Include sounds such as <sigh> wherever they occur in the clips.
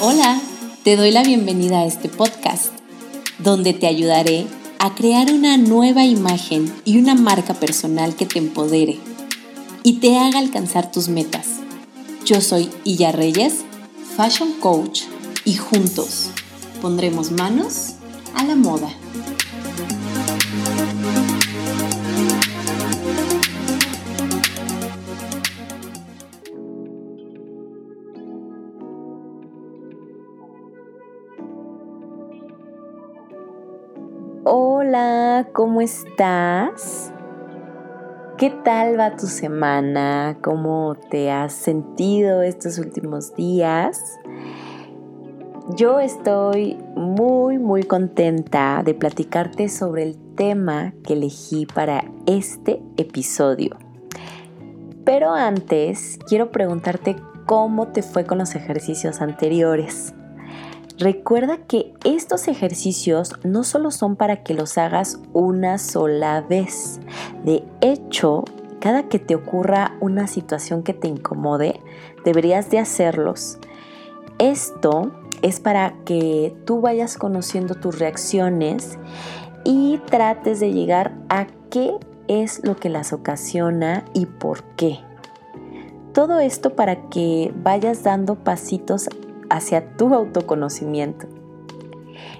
Hola, te doy la bienvenida a este podcast, donde te ayudaré a crear una nueva imagen y una marca personal que te empodere y te haga alcanzar tus metas. Yo soy Illa Reyes, Fashion Coach, y juntos pondremos manos a la moda. ¿Cómo estás? ¿Qué tal va tu semana? ¿Cómo te has sentido estos últimos días? Yo estoy muy, muy contenta de platicarte sobre el tema que elegí para este episodio. Pero antes, quiero preguntarte cómo te fue con los ejercicios anteriores. Recuerda que estos ejercicios no solo son para que los hagas una sola vez. De hecho, cada que te ocurra una situación que te incomode, deberías de hacerlos. Esto es para que tú vayas conociendo tus reacciones y trates de llegar a qué es lo que las ocasiona y por qué. Todo esto para que vayas dando pasitos hacia tu autoconocimiento.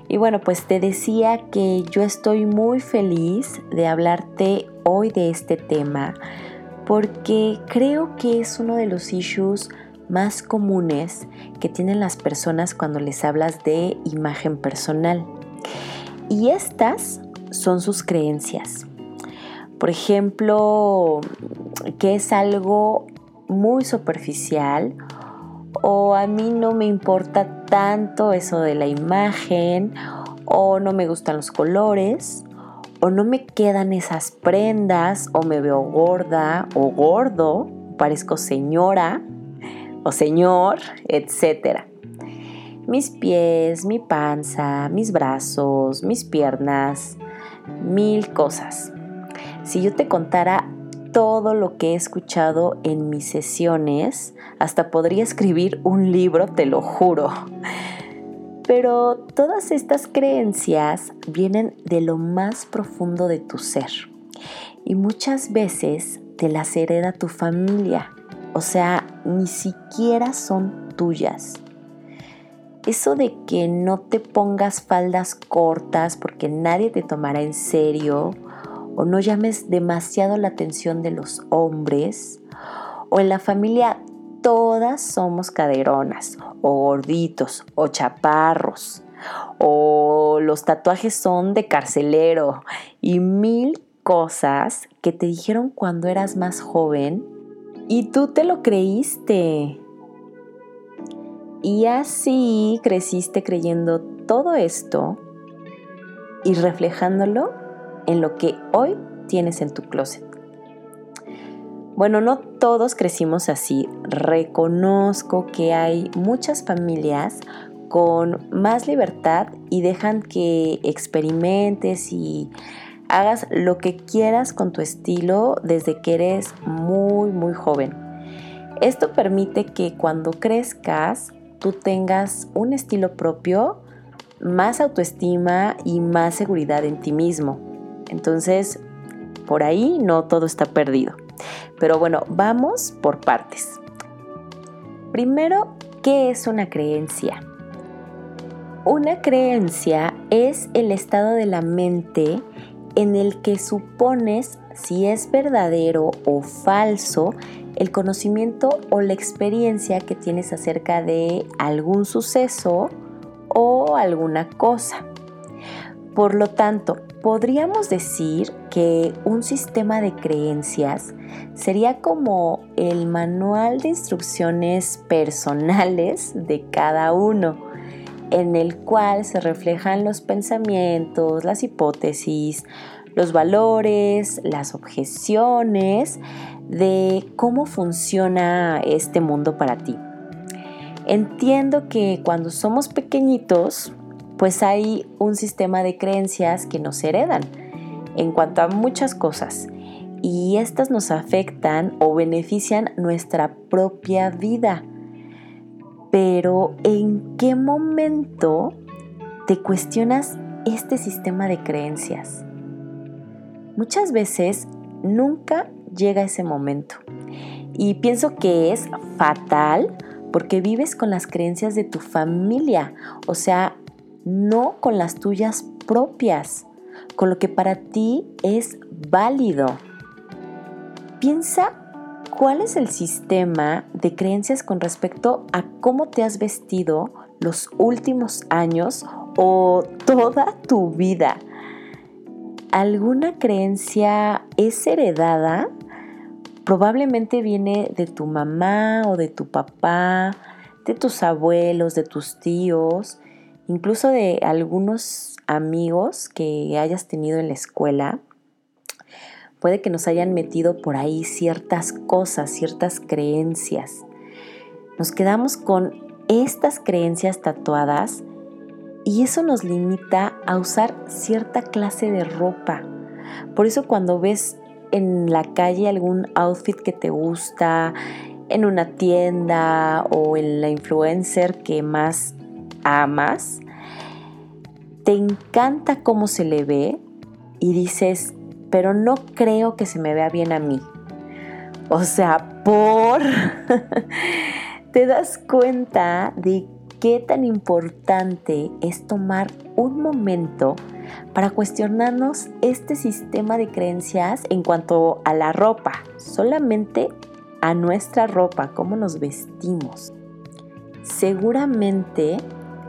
Y bueno, pues te decía que yo estoy muy feliz de hablarte hoy de este tema porque creo que es uno de los issues más comunes que tienen las personas cuando les hablas de imagen personal. Y estas son sus creencias. Por ejemplo, que es algo muy superficial o a mí no me importa tanto eso de la imagen, o no me gustan los colores, o no me quedan esas prendas, o me veo gorda o gordo, parezco señora o señor, etc. Mis pies, mi panza, mis brazos, mis piernas, mil cosas. Si yo te contara todo lo que he escuchado en mis sesiones. Hasta podría escribir un libro, te lo juro. Pero todas estas creencias vienen de lo más profundo de tu ser. Y muchas veces te las hereda tu familia. O sea, ni siquiera son tuyas. Eso de que no te pongas faldas cortas porque nadie te tomará en serio o no llames demasiado la atención de los hombres, o en la familia todas somos caderonas, o gorditos, o chaparros, o los tatuajes son de carcelero, y mil cosas que te dijeron cuando eras más joven y tú te lo creíste. Y así creciste creyendo todo esto y reflejándolo en lo que hoy tienes en tu closet. Bueno, no todos crecimos así. Reconozco que hay muchas familias con más libertad y dejan que experimentes y hagas lo que quieras con tu estilo desde que eres muy, muy joven. Esto permite que cuando crezcas tú tengas un estilo propio, más autoestima y más seguridad en ti mismo. Entonces, por ahí no todo está perdido. Pero bueno, vamos por partes. Primero, ¿qué es una creencia? Una creencia es el estado de la mente en el que supones si es verdadero o falso el conocimiento o la experiencia que tienes acerca de algún suceso o alguna cosa. Por lo tanto, podríamos decir que un sistema de creencias sería como el manual de instrucciones personales de cada uno, en el cual se reflejan los pensamientos, las hipótesis, los valores, las objeciones de cómo funciona este mundo para ti. Entiendo que cuando somos pequeñitos, pues hay un sistema de creencias que nos heredan en cuanto a muchas cosas. y estas nos afectan o benefician nuestra propia vida. Pero ¿en qué momento te cuestionas este sistema de creencias? Muchas veces nunca llega ese momento. Y pienso que es fatal porque vives con las creencias de tu familia, o sea, no con las tuyas propias, con lo que para ti es válido. Piensa cuál es el sistema de creencias con respecto a cómo te has vestido los últimos años o toda tu vida. ¿Alguna creencia es heredada? Probablemente viene de tu mamá o de tu papá, de tus abuelos, de tus tíos, incluso de algunos amigos que hayas tenido en la escuela. Puede que nos hayan metido por ahí ciertas cosas, ciertas creencias. Nos quedamos con estas creencias tatuadas y eso nos limita a usar cierta clase de ropa. Por eso cuando ves en la calle algún outfit que te gusta, en una tienda o en la influencer que más amas, te encanta cómo se le ve y dices, pero no creo que se me vea bien a mí. O sea, por... <laughs> te das cuenta de qué tan importante es tomar un momento para cuestionarnos este sistema de creencias en cuanto a la ropa, solamente a nuestra ropa, cómo nos vestimos. Seguramente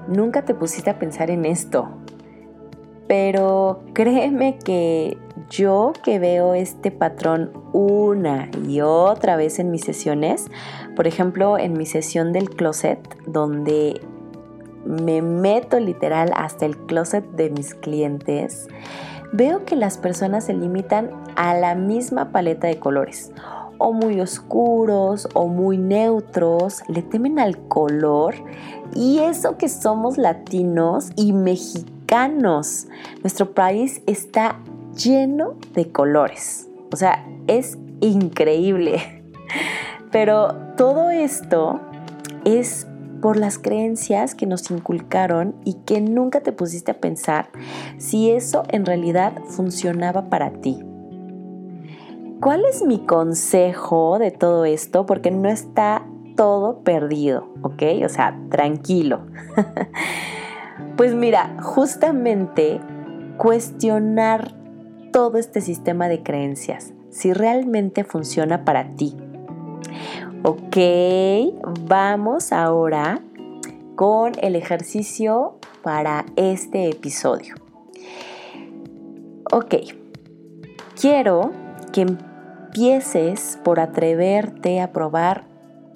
nunca te pusiste a pensar en esto, pero créeme que yo que veo este patrón una y otra vez en mis sesiones, por ejemplo en mi sesión del closet, donde me meto literal hasta el closet de mis clientes, veo que las personas se limitan a la misma paleta de colores, o muy oscuros o muy neutros, le temen al color y eso que somos latinos y mexicanos. Nuestro país está lleno de colores, o sea, es increíble. <laughs> Pero todo esto es por las creencias que nos inculcaron y que nunca te pusiste a pensar si eso en realidad funcionaba para ti. ¿Cuál es mi consejo de todo esto? Porque no está todo perdido, ¿ok? O sea, tranquilo. <laughs> pues mira, justamente cuestionar todo este sistema de creencias, si realmente funciona para ti Ok, vamos ahora con el ejercicio para este episodio. Ok, quiero que empieces por atreverte a probar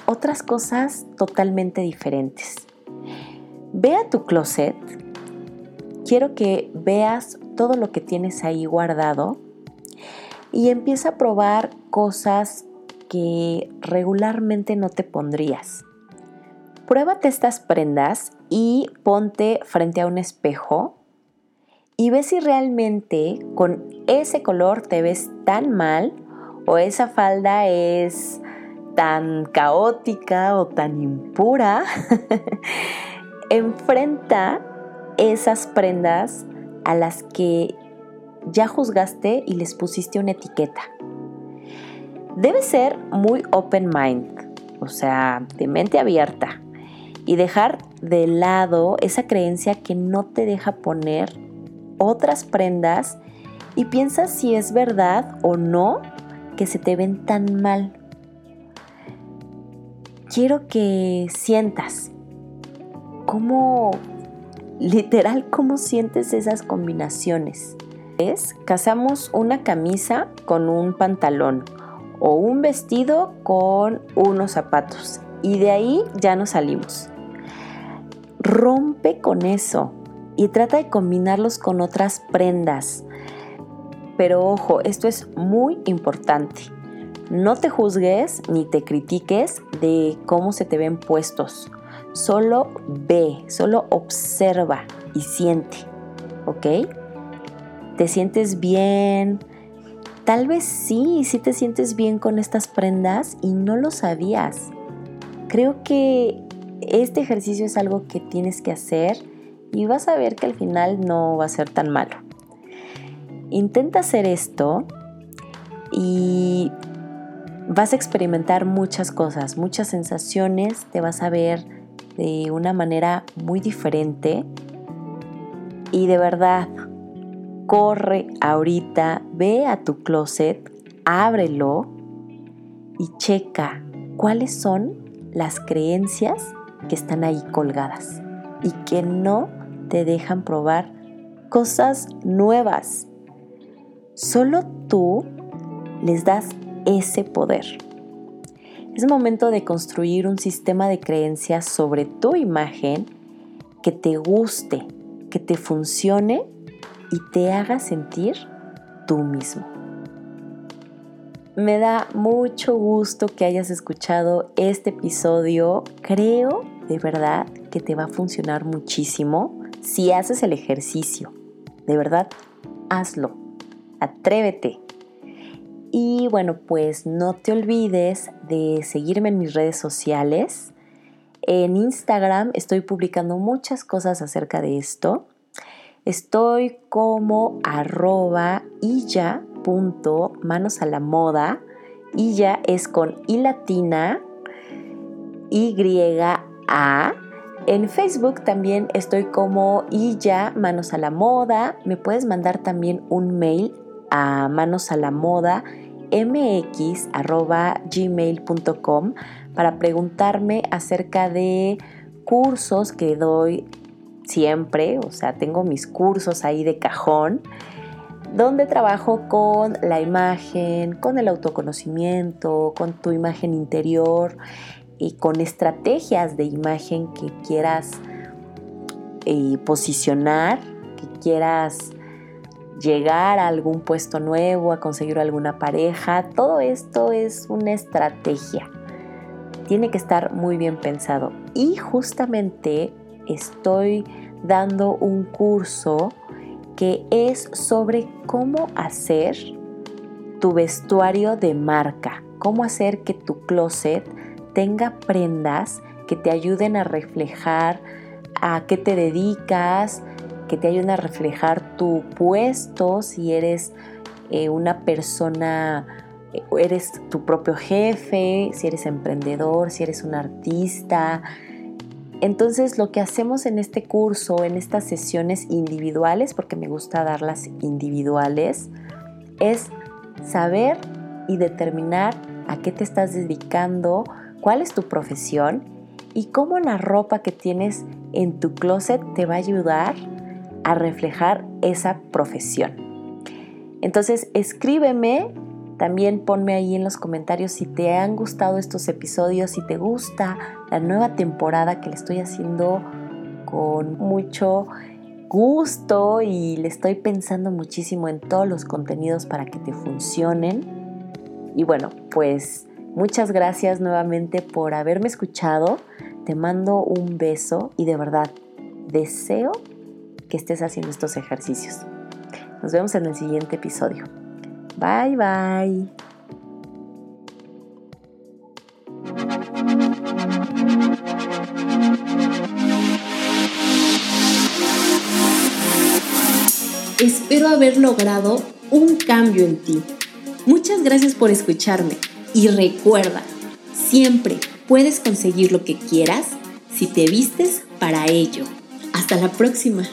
otras cosas totalmente diferentes. Ve a tu closet, quiero que veas todo lo que tienes ahí guardado y empieza a probar cosas que regularmente no te pondrías. Pruébate estas prendas y ponte frente a un espejo y ve si realmente con ese color te ves tan mal o esa falda es tan caótica o tan impura. <laughs> Enfrenta esas prendas a las que ya juzgaste y les pusiste una etiqueta. Debe ser muy open mind, o sea, de mente abierta, y dejar de lado esa creencia que no te deja poner otras prendas y piensa si es verdad o no que se te ven tan mal. Quiero que sientas cómo, literal, cómo sientes esas combinaciones. Es, casamos una camisa con un pantalón o un vestido con unos zapatos y de ahí ya nos salimos. Rompe con eso y trata de combinarlos con otras prendas. Pero ojo, esto es muy importante. No te juzgues ni te critiques de cómo se te ven puestos. Solo ve, solo observa y siente. ¿Ok? ¿Te sientes bien? Tal vez sí, sí te sientes bien con estas prendas y no lo sabías. Creo que este ejercicio es algo que tienes que hacer y vas a ver que al final no va a ser tan malo. Intenta hacer esto y vas a experimentar muchas cosas, muchas sensaciones, te vas a ver de una manera muy diferente y de verdad corre ahorita, ve a tu closet, ábrelo y checa cuáles son las creencias que están ahí colgadas y que no te dejan probar cosas nuevas. Solo tú les das ese poder. Es momento de construir un sistema de creencias sobre tu imagen que te guste, que te funcione y te haga sentir tú mismo. Me da mucho gusto que hayas escuchado este episodio. Creo de verdad que te va a funcionar muchísimo si haces el ejercicio. De verdad, hazlo. Atrévete. Y bueno, pues no te olvides de seguirme en mis redes sociales. En Instagram estoy publicando muchas cosas acerca de esto. Estoy como arroba manos a la moda. ya es con i latina, y a. En Facebook también estoy como ya manos a la moda. Me puedes mandar también un mail a manos a la moda mx@gmail.com para preguntarme acerca de cursos que doy siempre, o sea, tengo mis cursos ahí de cajón, donde trabajo con la imagen, con el autoconocimiento, con tu imagen interior y con estrategias de imagen que quieras eh, posicionar, que quieras llegar a algún puesto nuevo, a conseguir alguna pareja. Todo esto es una estrategia. Tiene que estar muy bien pensado. Y justamente estoy dando un curso que es sobre cómo hacer tu vestuario de marca, cómo hacer que tu closet tenga prendas que te ayuden a reflejar a qué te dedicas, que te ayuden a reflejar tu puesto, si eres eh, una persona, eh, eres tu propio jefe, si eres emprendedor, si eres un artista, entonces lo que hacemos en este curso, en estas sesiones individuales, porque me gusta darlas individuales, es saber y determinar a qué te estás dedicando, cuál es tu profesión y cómo la ropa que tienes en tu closet te va a ayudar a reflejar esa profesión. Entonces escríbeme también ponme ahí en los comentarios si te han gustado estos episodios, si te gusta la nueva temporada que le estoy haciendo con mucho gusto y le estoy pensando muchísimo en todos los contenidos para que te funcionen. Y bueno, pues muchas gracias nuevamente por haberme escuchado. Te mando un beso y de verdad deseo que estés haciendo estos ejercicios. Nos vemos en el siguiente episodio. Bye bye. Espero haber logrado un cambio en ti. Muchas gracias por escucharme y recuerda, siempre puedes conseguir lo que quieras si te vistes para ello. Hasta la próxima.